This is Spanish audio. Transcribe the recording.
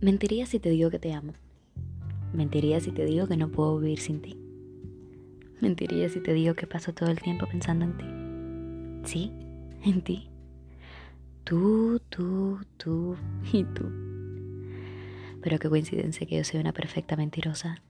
Mentiría si te digo que te amo. Mentiría si te digo que no puedo vivir sin ti. Mentiría si te digo que paso todo el tiempo pensando en ti. Sí, en ti. Tú, tú, tú y tú. Pero qué coincidencia que yo soy una perfecta mentirosa.